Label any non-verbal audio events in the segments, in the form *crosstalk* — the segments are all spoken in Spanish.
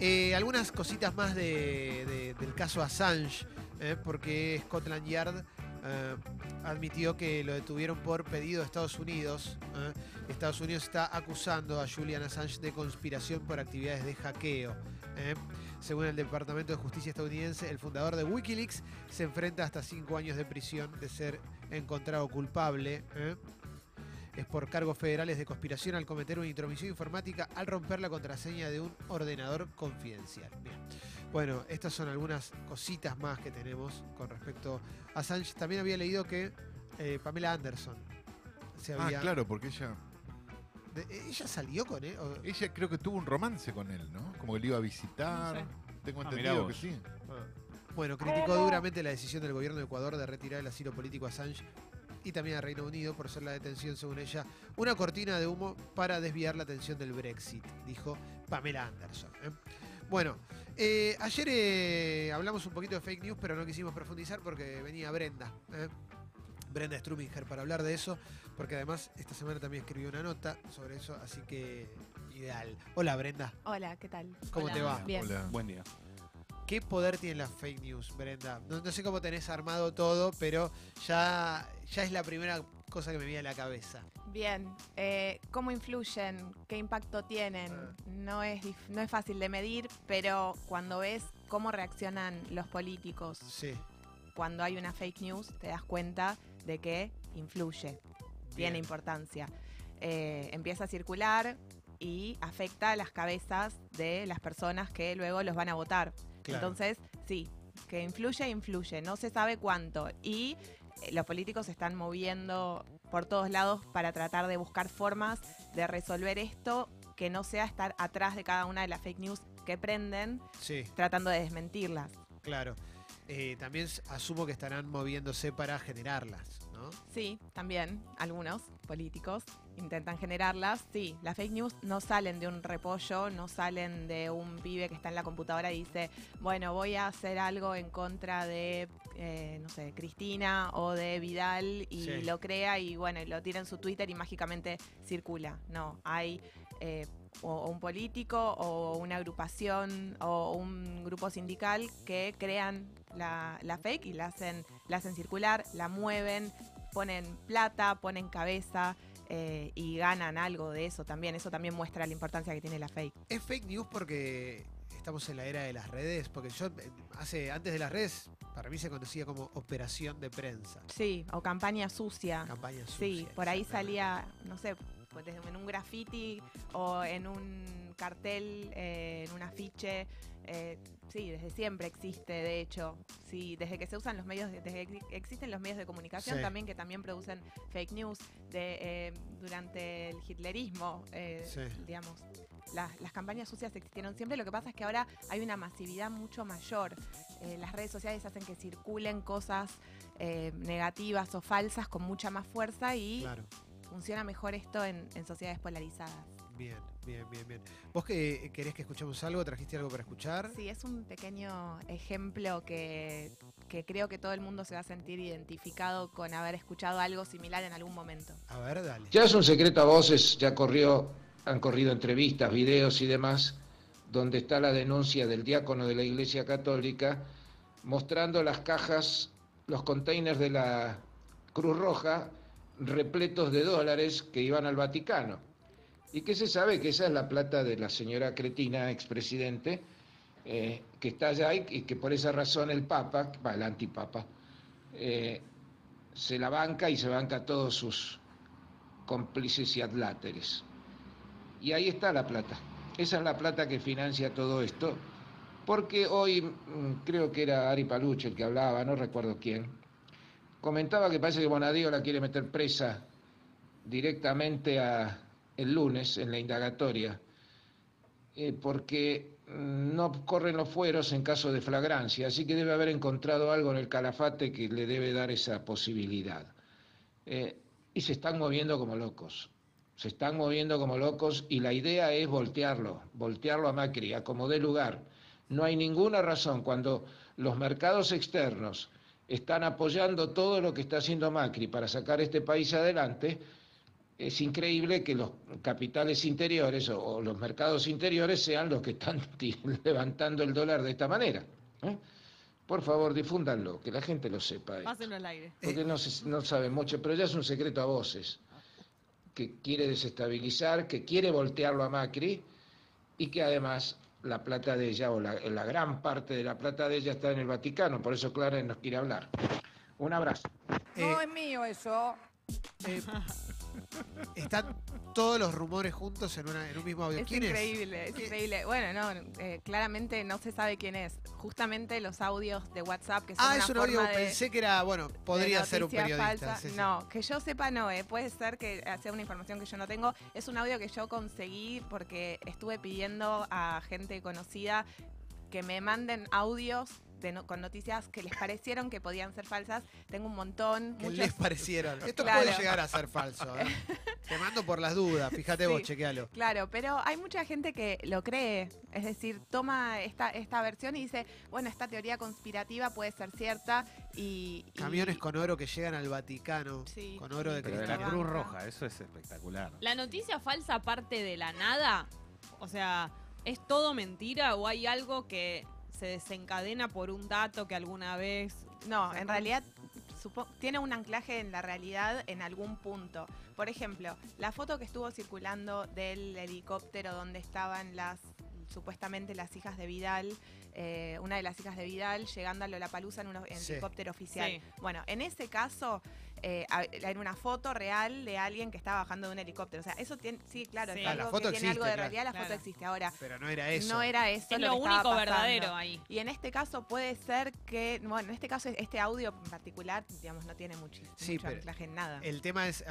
Eh, algunas cositas más de- de- del caso Assange, eh, porque Scotland Yard eh, admitió que lo detuvieron por pedido de Estados Unidos. Estados Unidos está acusando a Julian Assange de conspiración por actividades de hackeo. Según el Departamento de Justicia estadounidense, el fundador de Wikileaks se enfrenta hasta cinco años de prisión de ser encontrado culpable. Eh. Es por cargos federales de conspiración al cometer una intromisión informática al romper la contraseña de un ordenador confidencial. Bien. Bueno, estas son algunas cositas más que tenemos con respecto a Assange. También había leído que eh, Pamela Anderson se Ah, había. claro, porque ella, de- ¿Ella salió con él? o- ella creo que tuvo un romance con él, ¿no? Como que le iba a visitar. No sé. Tengo Ah, entendido que sí. Bueno, criticó duramente la decisión del gobierno de Ecuador de retirar el asilo político a Assange y también a Reino Unido por ser la detención, según ella, una cortina de humo para desviar la atención del Brexit, dijo Pamela Anderson. ¿eh? Bueno, eh, ayer eh, hablamos un poquito de fake news, pero no quisimos profundizar porque venía Brenda. ¿eh? Brenda Struminger para hablar de eso, porque además esta semana también escribió una nota sobre eso, así que ideal. Hola Brenda, Hola, ¿qué tal? ¿cómo Hola. te va? Bien. Hola. Buen día. ¿Qué poder tienen las fake news, Brenda? No, no sé cómo tenés armado todo, pero ya, ya es la primera cosa que me viene a la cabeza. Bien, eh, ¿cómo influyen? ¿Qué impacto tienen? Ah. No es, no es fácil de medir, pero cuando ves cómo reaccionan los políticos Sí. cuando hay una fake news, te das cuenta de que influye, tiene importancia. Eh, empieza a circular y afecta a las cabezas de las personas que luego los van a votar. Claro. Entonces, sí, que influye, influye, no se sabe cuánto. Y eh, los políticos se están moviendo por todos lados para tratar de buscar formas de resolver esto que no sea estar atrás de cada una de las fake news que prenden, Sí, tratando de desmentirlas. claro. Eh, también asumo que estarán moviéndose para generarlas, ¿no? Sí, también algunos políticos intentan generarlas. Sí, las fake news no salen de un repollo, no salen de un pibe que está en la computadora y dice, bueno, voy a hacer algo en contra de, eh, no sé, Cristina o de Vidal y Sí. lo crea y bueno, lo tira en su Twitter y mágicamente circula. No, hay... eh, o un político o una agrupación o un grupo sindical que crean la, la fake y la hacen, la hacen circular, la mueven, ponen plata, ponen cabeza eh, y ganan algo de eso también. Eso también muestra la importancia que tiene la fake. ¿Es fake news porque estamos en la era de las redes? Porque yo, hace, antes de las redes, para mí se conocía como operación de prensa. Sí, o campaña sucia. Campaña sucia. Sí, por ahí salía, no sé, pues en un graffiti o en un cartel, eh, en un afiche. Eh, sí, desde siempre existe, de hecho. Sí, desde que se usan los medios, de- desde que existen los medios de comunicación Sí. también que también producen fake news. De, eh, durante el hitlerismo, eh, Sí. digamos, las, las campañas sucias existieron siempre. Lo que pasa es que ahora hay una masividad mucho mayor. Las redes sociales hacen que circulen cosas negativas o falsas con mucha más fuerza y Claro. funciona mejor esto en, en sociedades polarizadas. Bien, bien, bien, bien. ¿Vos que querés que escuchemos algo? ¿Trajiste algo para escuchar? Sí, es un pequeño ejemplo que, que creo que todo el mundo se va a sentir identificado con haber escuchado algo similar en algún momento. A ver, dale. Ya es un secreto a voces, ya corrió, han corrido entrevistas, videos y demás, donde está la denuncia del diácono de la Iglesia Católica mostrando las cajas, los containers de la Cruz Roja repletos de dólares que iban al Vaticano. Y que se sabe que esa es la plata de la señora Cretina, expresidente, eh, que está allá y, que por esa razón el Papa, el antipapa, eh, se la banca y se banca a todos sus cómplices y adláteres. Y ahí está la plata. Esa es la plata que financia todo esto. Porque hoy, mm, creo que era Ari Paluche el que hablaba, no recuerdo quién, comentaba que parece que Bonadío la quiere meter presa directamente a, el lunes en la indagatoria, eh, porque mm, no corren los fueros en caso de flagrancia, así que debe haber encontrado algo en el calafate que le debe dar esa posibilidad. Eh, y se están moviendo como locos, se están moviendo como locos y la idea es voltearlo, voltearlo a Macri, a como dé lugar. No hay ninguna razón cuando los mercados externos están apoyando todo lo que está haciendo Macri para sacar este país adelante, es increíble que los capitales interiores o, o los mercados interiores sean los que están *laughs* levantando el dólar de esta manera. ¿eh? Por favor, difúndanlo, que la gente lo sepa. esto. Pásenlo al aire. Porque no, se, no sabe mucho, pero ya es un secreto a voces. Que quiere desestabilizar, que quiere voltearlo a Macri y que además la plata de ella, o la, la gran parte de la plata de ella está en el Vaticano. Por eso Clara nos quiere hablar. Un abrazo. Eh, No es mío eso. Eh, *laughs* están todos los rumores juntos en, una, en un mismo audio. Es ¿Quién increíble, es ¿Qué? increíble. Bueno, no, eh, claramente no se sabe quién es. Justamente los audios de WhatsApp que son Ah, una es un audio, de- pensé que era, bueno, podría ser un periodista. falsa. sí, sí. No, que yo sepa no, eh. puede ser que sea una información que yo no tengo. Es un audio que yo conseguí porque estuve pidiendo a gente conocida que me manden audios de no- con noticias que les parecieron que podían ser falsas. Tengo un montón, Que muchos- les parecieron. *laughs* Esto Claro. puede llegar a ser falso. ¿eh? *laughs* Te mando por las dudas, fíjate vos, chequealo. Claro, pero hay mucha gente que lo cree, es decir, toma esta, esta versión y dice, bueno, esta teoría conspirativa puede ser cierta y... y- Camiones con oro que llegan al Vaticano. Sí. Con oro de Pero de la Cruz. Roja, eso es espectacular. ¿La noticia falsa parte de la nada? O sea, ¿es todo mentira o hay algo que se desencadena por un dato que alguna vez... No, en realidad supo- tiene un anclaje en la realidad en algún punto. Por ejemplo, la foto que estuvo circulando del helicóptero donde estaban las supuestamente las hijas de Vidal, eh, una de las hijas de Vidal llegando a Lollapalooza en un en Sí. helicóptero oficial. Sí. Bueno, en ese caso eh, a- era una foto real de alguien que estaba bajando de un helicóptero. O sea, eso tiene, sí, claro, Sí. es algo la foto que tiene algo de claro. realidad, la Claro. foto existe. Ahora, Pero no era eso. no era eso. Es lo, que único verdadero ahí. Y en este caso puede ser que, bueno, en este caso este audio en particular, digamos, no tiene muchi- Sí, mucho anclaje en nada. El tema es,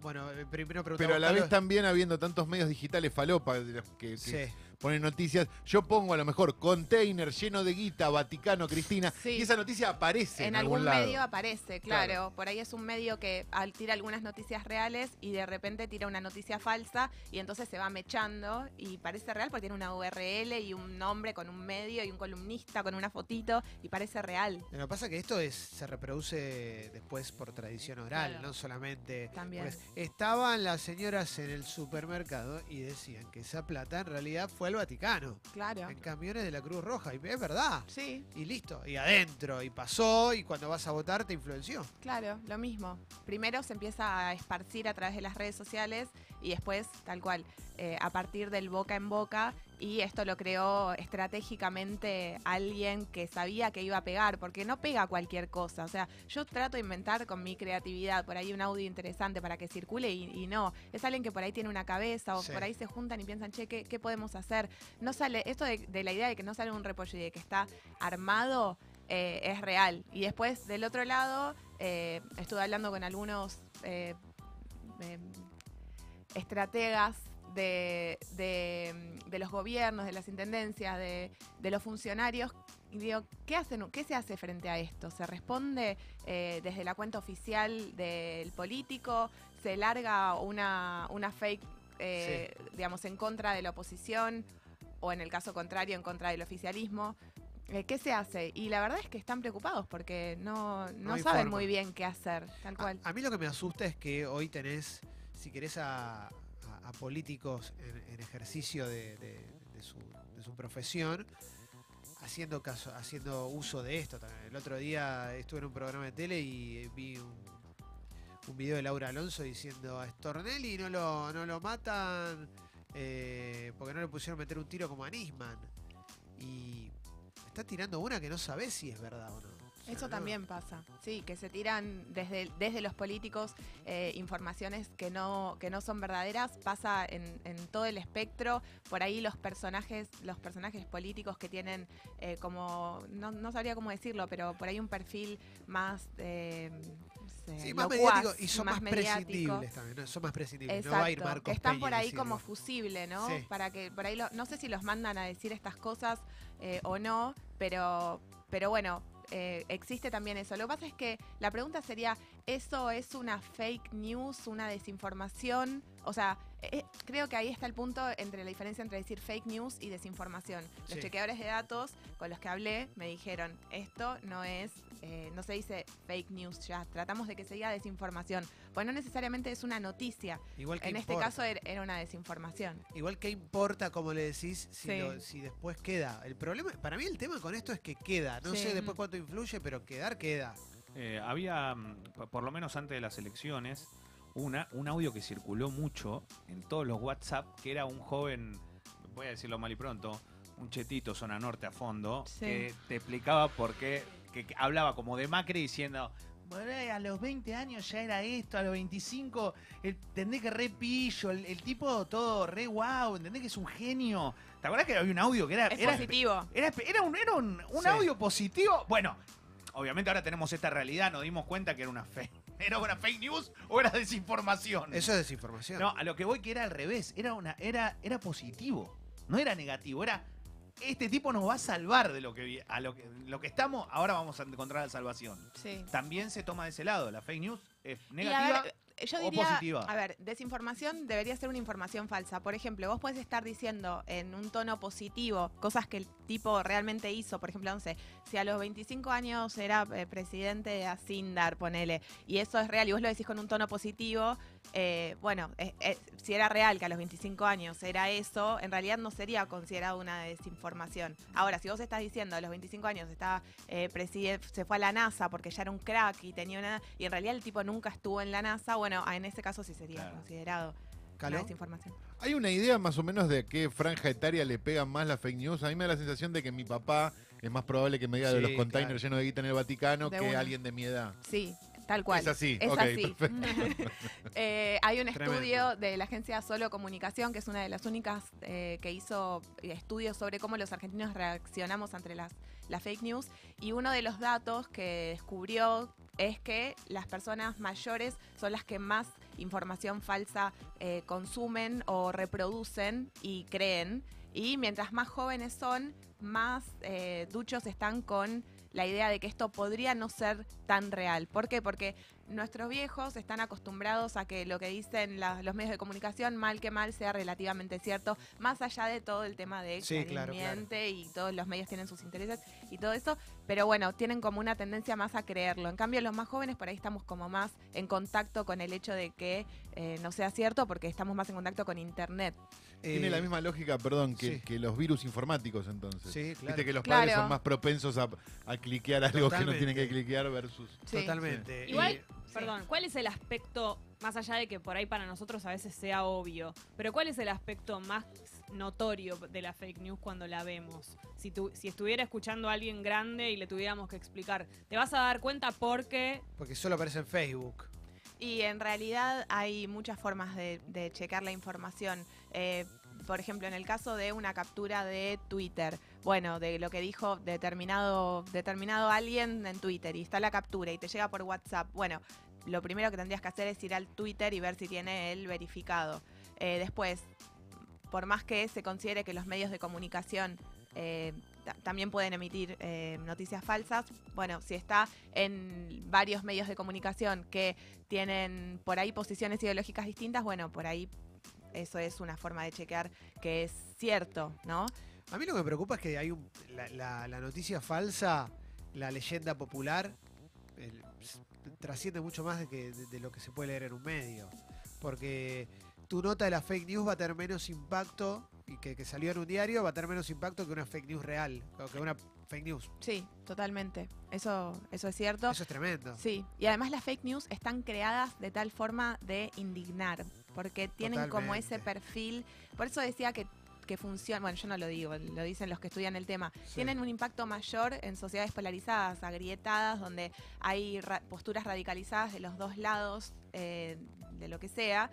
bueno, eh, primero Pero a la vez también habiendo tantos medios digitales falopa que Sí. Ponen noticias, yo pongo a lo mejor container lleno de guita, Vaticano, Cristina, Sí. y esa noticia aparece en, en algún algún lado. medio aparece, claro. Claro. Por ahí es un medio que al- tira algunas noticias reales y de repente tira una noticia falsa y entonces se va mechando y parece real porque tiene una URL y un nombre con un medio y un columnista con una fotito y parece real. Lo que pasa es que esto es, se reproduce después por tradición oral, Claro. no solamente. También. pues, estaban las señoras en el supermercado y decían que esa plata en realidad fue al Vaticano, Claro. en camiones de la Cruz Roja. Y es verdad. Sí, Y listo. Y adentro. Y pasó. Y cuando vas a votar te influenció. Claro, lo mismo. Primero se empieza a esparcir a través de las redes sociales y después, tal cual, eh, a partir del boca en boca. Y esto lo creó estratégicamente alguien que sabía que iba a pegar, porque no pega cualquier cosa. O sea, yo trato de inventar con mi creatividad por ahí un audio interesante para que circule y, y no. Es alguien que por ahí tiene una cabeza o Sí. por ahí se juntan y piensan, che, ¿qué, qué podemos hacer? No sale, esto de, de la idea de que no sale un repollo y de que está armado eh, es real. Y después, del otro lado, eh, estuve hablando con algunos eh, estrategas de, de, de los gobiernos, de las intendencias, de, de los funcionarios. Y digo, ¿qué, hacen, ¿qué se hace frente a esto? ¿Se responde eh, desde la cuenta oficial del político? ¿Se larga una, una fake, eh, digamos, en contra de la oposición? ¿O en el caso contrario, en contra del oficialismo? Eh, ¿Qué se hace? Y la verdad es que están preocupados porque no, no, saben forma. muy bien qué hacer, tal A, cual. a mí lo que me asusta es que hoy tenés, si querés, a, políticos en, ejercicio de, su, profesión haciendo caso, haciendo uso de esto también. El otro día estuve en un programa de tele y vi un, video de Laura Alonso diciendo a Stornelli no lo, no lo matan eh, porque no le pusieron meter un tiro como a Nisman. Y está tirando una que no sabés si es verdad o no. Eso también pasa, sí, que se tiran desde, desde los políticos eh, informaciones que no, que no son verdaderas, pasa en, en todo el espectro, por ahí los personajes, los personajes políticos que tienen eh, como, no, no sabría cómo decirlo, pero por ahí un perfil más eh, no sé, Sí, más mediático y son más, mediático. prescindibles también, ¿no? son más prescindibles. Exacto, no va a ir Marcos que están Peña por ahí decirlo. como fusible, ¿no? Sí. Para que por ahí lo- no sé si los mandan a decir estas cosas eh, o no, pero pero bueno, eh, existe también eso. Lo que pasa es que la pregunta sería, ¿eso es una fake news, una desinformación? O sea, eh, creo que ahí está el punto entre la diferencia entre decir fake news y desinformación. Los Sí. chequeadores de datos con los que hablé me dijeron, esto no es, eh, no se dice fake news ya, tratamos de que se diga desinformación, pues no necesariamente es una noticia. Igual que En este caso er- era una desinformación. Igual que importa, como le decís, si, Sí. lo- si después queda. El problema, para mí el tema con esto es que queda. No Sí. sé después cuánto influye, pero quedar queda. Eh, había, mm, por lo menos antes de las elecciones, una, un audio que circuló mucho en todos los WhatsApp, que era un joven, voy a decirlo mal y pronto, un chetito zona norte a fondo, Sí. que te explicaba por qué, que, que hablaba como de Macri diciendo... "Bueno, a los 20 años ya era esto, a los 25, el, entendés que re pillo, el, el tipo todo re guau, entendés que es un genio. ¿Te acuerdas que había un audio que era, Es era, positivo. era, era un, era un, un Sí. audio positivo. Bueno, obviamente ahora tenemos esta realidad, nos dimos cuenta que era una fake. ¿Era una fake news o era desinformación? Eso es desinformación. No, a lo que voy que era al revés, era una, era, era positivo, no era negativo, era este tipo nos va a salvar de lo que vi- a lo que, lo que estamos, ahora vamos a encontrar la salvación. Sí. También se toma de ese lado, la fake news es Y a negativa. ver, yo o diría, positiva? a ver, desinformación debería ser una información falsa. Por ejemplo, vos puedes estar diciendo en un tono positivo cosas que el tipo realmente hizo. Por ejemplo, no sé, si a los 25 años era eh, presidente de Asindar, ponele, y eso es real, y vos lo decís con un tono positivo, eh, bueno, eh, eh, si era real que a los 25 años era eso, en realidad no sería considerado una desinformación. Ahora, si vos estás diciendo a los 25 años estaba eh, preside- se fue a la NASA porque ya era un crack y tenía una y en realidad el tipo nunca estuvo en la NASA, bueno, en ese caso sí sería Claro. considerado ¿Caló? una desinformación. ¿Hay una idea más o menos de a qué franja etaria le pegan más las fake news? A mí me da la sensación de que mi papá es más probable que me diga de los containers claro. llenos de guita en el Vaticano De que una. alguien de mi edad. Sí, tal cual. Es así, Es así. *laughs* Eh, hay un Tremendo. estudio de la agencia Solo Comunicación, que es una de las únicas eh, que hizo estudios sobre cómo los argentinos reaccionamos ante las, las fake news. Y uno de los datos que descubrió es que las personas mayores son las que más información falsa eh, consumen o reproducen y creen. Y mientras más jóvenes son, más eh, duchos están con la idea de que esto podría no ser tan real. ¿Por qué? Porque nuestros viejos están acostumbrados a que lo que dicen la- los medios de comunicación, mal que mal, sea relativamente cierto, más allá de todo el tema de Sí, claro, claro. y todos los medios tienen sus intereses y todo eso, pero bueno, tienen como una tendencia más a creerlo. En cambio, los más jóvenes por ahí estamos como más en contacto con el hecho de que eh, no sea cierto porque estamos más en contacto con Internet. Tiene Eh, la misma lógica, perdón, que, sí. que los virus informáticos entonces. Sí, claro. Viste que los Claro. padres son más propensos a, a cliquear algo que no tienen que cliquear versus... Sí. Totalmente. Igual, perdón, ¿cuál es el aspecto, más allá de que por ahí para nosotros a veces sea obvio, pero cuál es el aspecto más notorio de la fake news cuando la vemos? Si, tu- si estuviera escuchando a alguien grande y le tuviéramos que explicar, te vas a dar cuenta porque... porque solo aparece en Facebook. Y en realidad hay muchas formas de, de checar la información. Eh, por ejemplo, en el caso de una captura de Twitter, bueno, de lo que dijo determinado, determinado alguien en Twitter y está la captura y te llega por WhatsApp, bueno, lo primero que tendrías que hacer es ir al Twitter y ver si tiene el verificado. Eh, después, por más que se considere que los medios de comunicación eh, ta- también pueden emitir eh, noticias falsas, bueno, si está en varios medios de comunicación que tienen por ahí posiciones ideológicas distintas, bueno, por ahí eso es una forma de chequear que es cierto, ¿no? A mí lo que me preocupa es que hay un, la, la- la noticia falsa, la leyenda popular, el- trasciende mucho más de, que, de, de lo que se puede leer en un medio. Porque tu nota de la fake news va a tener menos impacto, y que, que salió en un diario va a tener menos impacto que una fake news real, o que una fake news. Sí, totalmente. Eso, eso es cierto. Eso es tremendo. Sí, y además las fake news están creadas de tal forma de indignar, porque tienen como ese perfil, por eso decía que, que funciona, bueno, yo no lo digo, lo dicen los que estudian el tema, Sí. tienen un impacto mayor en sociedades polarizadas, agrietadas, donde hay ra- posturas radicalizadas de los dos lados, eh, de lo que sea.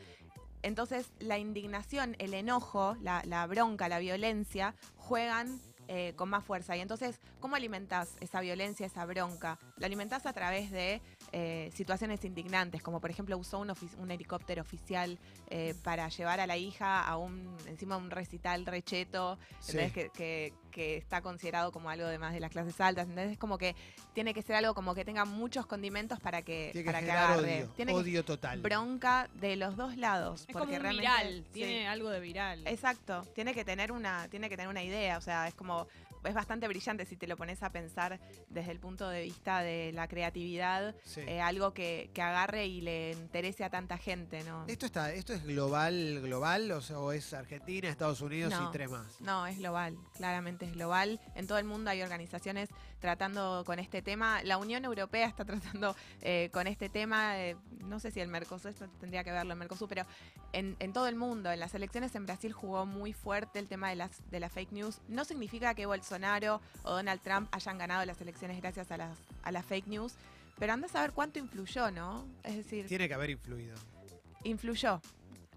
Entonces, la indignación, el enojo, la, la bronca, la violencia, juegan eh, con más fuerza. Y entonces, ¿cómo alimentás esa violencia, esa bronca? La alimentás a través de eh, situaciones indignantes, como por ejemplo usó un, un helicóptero oficial eh, para llevar a la hija a un encima de un recital recheto. Que, que- que está considerado como algo de más de las clases altas, ¿entendés? Como que tiene que ser algo como que tenga muchos condimentos para que, Tiene que para que agarre. odio. Tiene que odio total. bronca de los dos lados. Es porque como un realmente- viral, sí. tiene algo de viral. Exacto, tiene que tener una, tiene que tener una idea, o sea, es como, es bastante brillante si te lo pones a pensar desde el punto de vista de la creatividad, Sí. eh, algo que, que agarre y le interese a tanta gente, ¿no? ¿Esto, está, ¿Esto es global, global o, sea, o es Argentina, Estados Unidos No. y tres más? No, es global, claramente es global. En todo el mundo hay organizaciones tratando con este tema. La Unión Europea está *laughs* tratando eh, con este tema. eh, no sé si el Mercosur, esto tendría que verlo el Mercosur, pero en, en todo el mundo, en las elecciones en Brasil jugó muy fuerte el tema de las, de las fake news. No significa que Bolsonaro o Donald Trump hayan ganado las elecciones gracias a las, a las fake news, pero anda a saber cuánto influyó, ¿no? Es decir, Tiene que haber influido. influyó.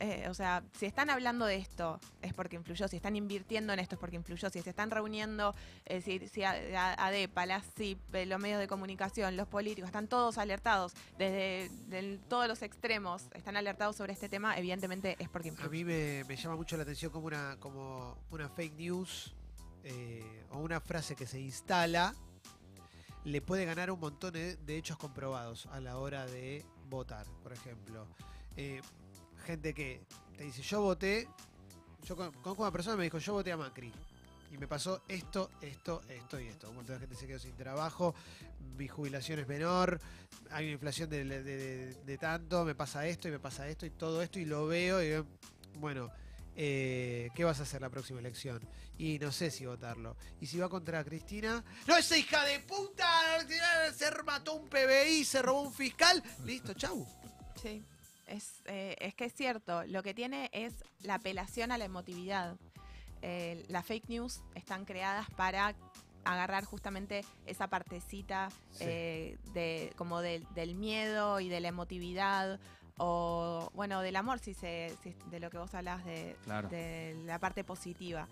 Eh, o sea, si están hablando de esto es porque influyó, si están invirtiendo en esto es porque influyó, si se están reuniendo, eh, si, si a- a- ADEPA, la CIP, eh, los medios de comunicación, los políticos, están todos alertados, desde todos los extremos, están alertados sobre este tema, evidentemente es porque A influyó. mí me, me llama mucho la atención como una, como una fake news eh, o una frase que se instala le puede ganar un montón de, hechos comprobados a la hora de votar, por ejemplo. Eh, gente que te dice, yo voté, yo con, conozco una persona me dijo, yo voté a Macri. Y me pasó esto, esto, esto y esto. Un montón de gente se quedó sin trabajo, mi jubilación es menor, hay una inflación de, de- tanto, me pasa esto y me pasa esto y todo esto y lo veo y bueno, eh, ¿qué vas a hacer la próxima elección? Y no sé si votarlo. Y si va contra Cristina, ¡no, esa hija de puta! Se mató un PBI, se robó un fiscal. Listo, chau. Sí, es, eh, es que es cierto, lo que tiene es la apelación a la emotividad. Eh, las fake news están creadas para agarrar justamente esa partecita Sí. de, como del miedo y de la emotividad o bueno del amor si se si de lo que vos hablas de, Claro. de la parte positiva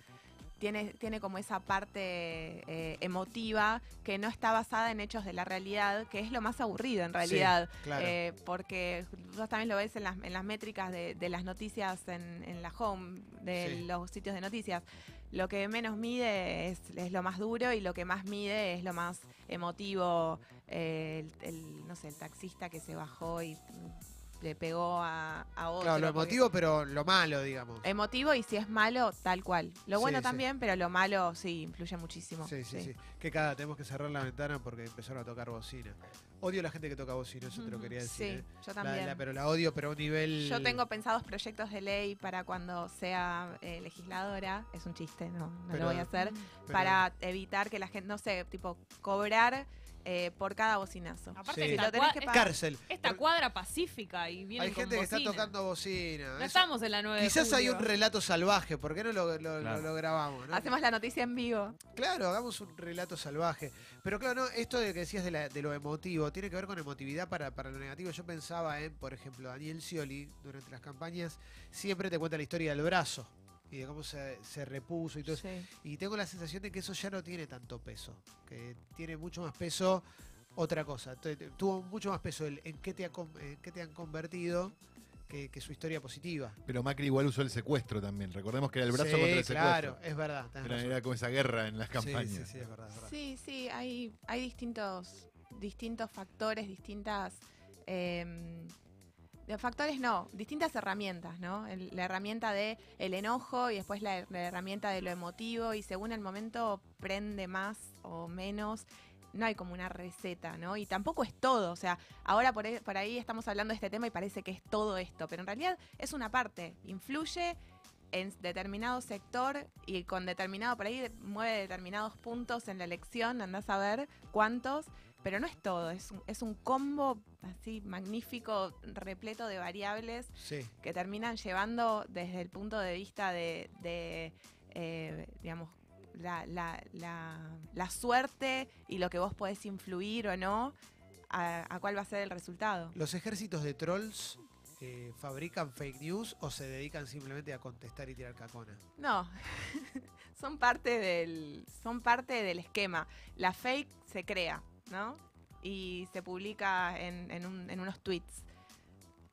tiene, tiene como esa parte eh, emotiva que no está basada en hechos de la realidad, que es lo más aburrido en realidad. claro. Eh, porque vos también lo ves en las, en las métricas de, de las noticias en, en la home, de Sí. los sitios de noticias. Lo que menos mide es, es lo más duro y lo que más mide es lo más emotivo. eh, el, el, no sé, el taxista que se bajó y le pegó a, a otro. Claro, lo porque- emotivo, pero lo malo, digamos. Emotivo y si es malo, tal cual. Lo Sí, bueno sí. también, pero lo malo sí influye muchísimo. Sí, sí, sí. Que cada tenemos que cerrar la ventana porque empezaron a tocar bocina. Odio a la gente que toca bocina, eso te lo quería decir. Sí, ¿eh? yo La- también. la- pero la odio, pero a un nivel. Yo tengo pensados proyectos de ley para cuando sea eh, legisladora. Es un chiste, no, no Pero- lo voy a hacer. pero- Para evitar que la gente, no sé, tipo, cobrar eh, por cada bocinazo. Aparte, Sí. Si esta, lo tenés cua- que pagar. Cárcel. esta cuadra pacífica y viene Hay gente que está tocando bocina. No Eso- estamos en la 9 de Quizás hay un relato salvaje, ¿por qué no lo, lo- Claro. lo- lo grabamos? no? Hacemos la noticia en vivo. Claro, hagamos un relato salvaje. Pero claro, no, esto de que decías de, la- de lo emotivo, tiene que ver con emotividad para, para lo negativo. Yo pensaba en, por ejemplo, Daniel Scioli, durante las campañas, siempre te cuenta la historia del brazo y de cómo se, se repuso y todo eso. Y tengo la sensación de que eso ya no tiene tanto peso, que tiene mucho más peso otra cosa. Tuvo mucho más peso el en qué te, ha en qué te han convertido que, que su historia positiva. Pero Macri igual usó el secuestro también. Recordemos que era el brazo Sí, contra el claro, secuestro. es verdad. Era, era como esa guerra en las campañas. Sí, sí, es verdad, es verdad. Sí, sí, hay, hay distintos, distintos factores, distintas... em, de factores no, distintas herramientas, ¿no? La herramienta de el enojo y después la, la herramienta de lo emotivo y según el momento prende más o menos. No hay como una receta, ¿no? Y tampoco es todo. O sea, ahora por ahí, por ahí estamos hablando de este tema y parece que es todo esto, pero en realidad es una parte. Influye en determinado sector y con determinado, por ahí mueve determinados puntos en la elección, andás a ver cuántos, pero no es todo, es un, es un combo así magnífico, repleto de variables Sí. que terminan llevando desde el punto de vista de, de, eh, digamos, la, la- la- la suerte y lo que vos podés influir o no, a, a cuál va a ser el resultado. ¿Los ejércitos de trolls eh, fabrican fake news o se dedican simplemente a contestar y tirar cacona? No, *laughs* son parte del, son parte del esquema. La fake se crea, ¿no? y se publica en, en un- en unos tweets.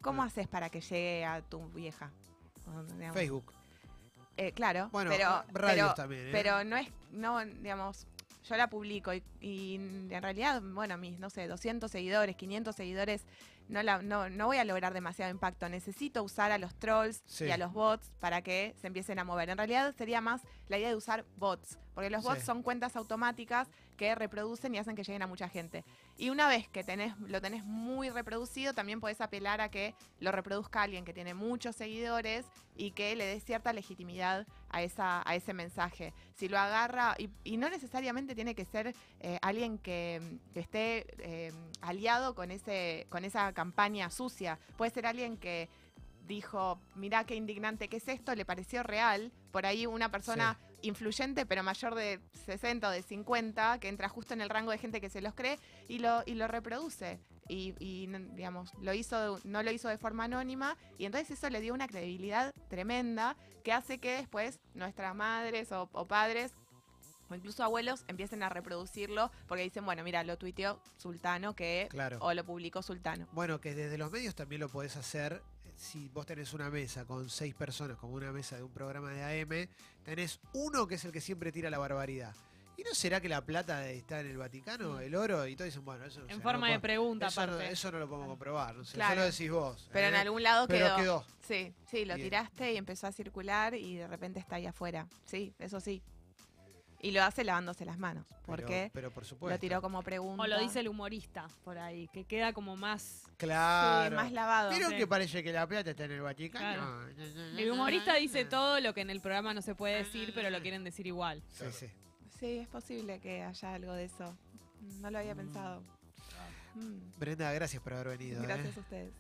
¿Cómo Ah. haces para que llegue a tu vieja? Digamos, Facebook. eh, claro, Bueno, pero, pero, también. ¿eh? pero no es, no, digamos, yo la publico y, y en realidad, bueno, mis, no sé, 200 seguidores, 500 seguidores, no, la, no, no voy a lograr demasiado impacto. Necesito usar a los trolls Sí. y a los bots para que se empiecen a mover. En realidad sería más la idea de usar bots, porque los bots Sí. son cuentas automáticas que reproducen y hacen que lleguen a mucha gente. Y una vez que lo tenés muy reproducido, también podés apelar a que lo reproduzca alguien que tiene muchos seguidores y que le dé cierta legitimidad a, esa, a ese mensaje. Si lo agarra, y, no necesariamente tiene que ser eh, alguien que, que esté eh, aliado con, ese, con esa campaña sucia, puede ser alguien que dijo, mirá qué indignante que es esto, le pareció real, por ahí una persona influyente pero mayor de 60 o de 50, que entra justo en el rango de gente que se los cree y lo, y lo reproduce. Y, digamos, lo hizo, no lo hizo de forma anónima y entonces eso le dio una credibilidad tremenda que hace que después nuestras madres o, o padres o incluso abuelos empiecen a reproducirlo porque dicen, bueno, mira, lo tuiteó Sultano que Claro. o lo publicó Sultano. Bueno, que desde los medios también lo podés hacer. Si vos tenés una mesa con seis personas, como una mesa de un programa de AM, tenés uno que es el que siempre tira la barbaridad. ¿Y no será que la plata está en el Vaticano, el oro? Y todos dicen, bueno, eso no En forma no de pregunta, eso no, eso no lo podemos comprobar. No sé, Claro. Eso lo decís vos. Pero en ¿eh? algún lado Pero quedó. quedó. Sí, sí, lo Bien. tiraste y empezó a circular y de repente está ahí afuera. Sí, eso sí. Y lo hace lavándose las manos. Pero- Porque Pero, por supuesto. lo tiró como pregunta. O lo dice el humorista por ahí, que queda como más. Claro. Sí, más lavado. Pero Sí. que parece que la plata está en el Vaticano. El humorista dice todo lo que en el programa no se puede decir, pero lo quieren decir igual. Sí, sí. Sí, es posible que haya algo de eso. No lo había pensado. Mm, Brenda, gracias por haber venido. ¿eh? Gracias a ustedes.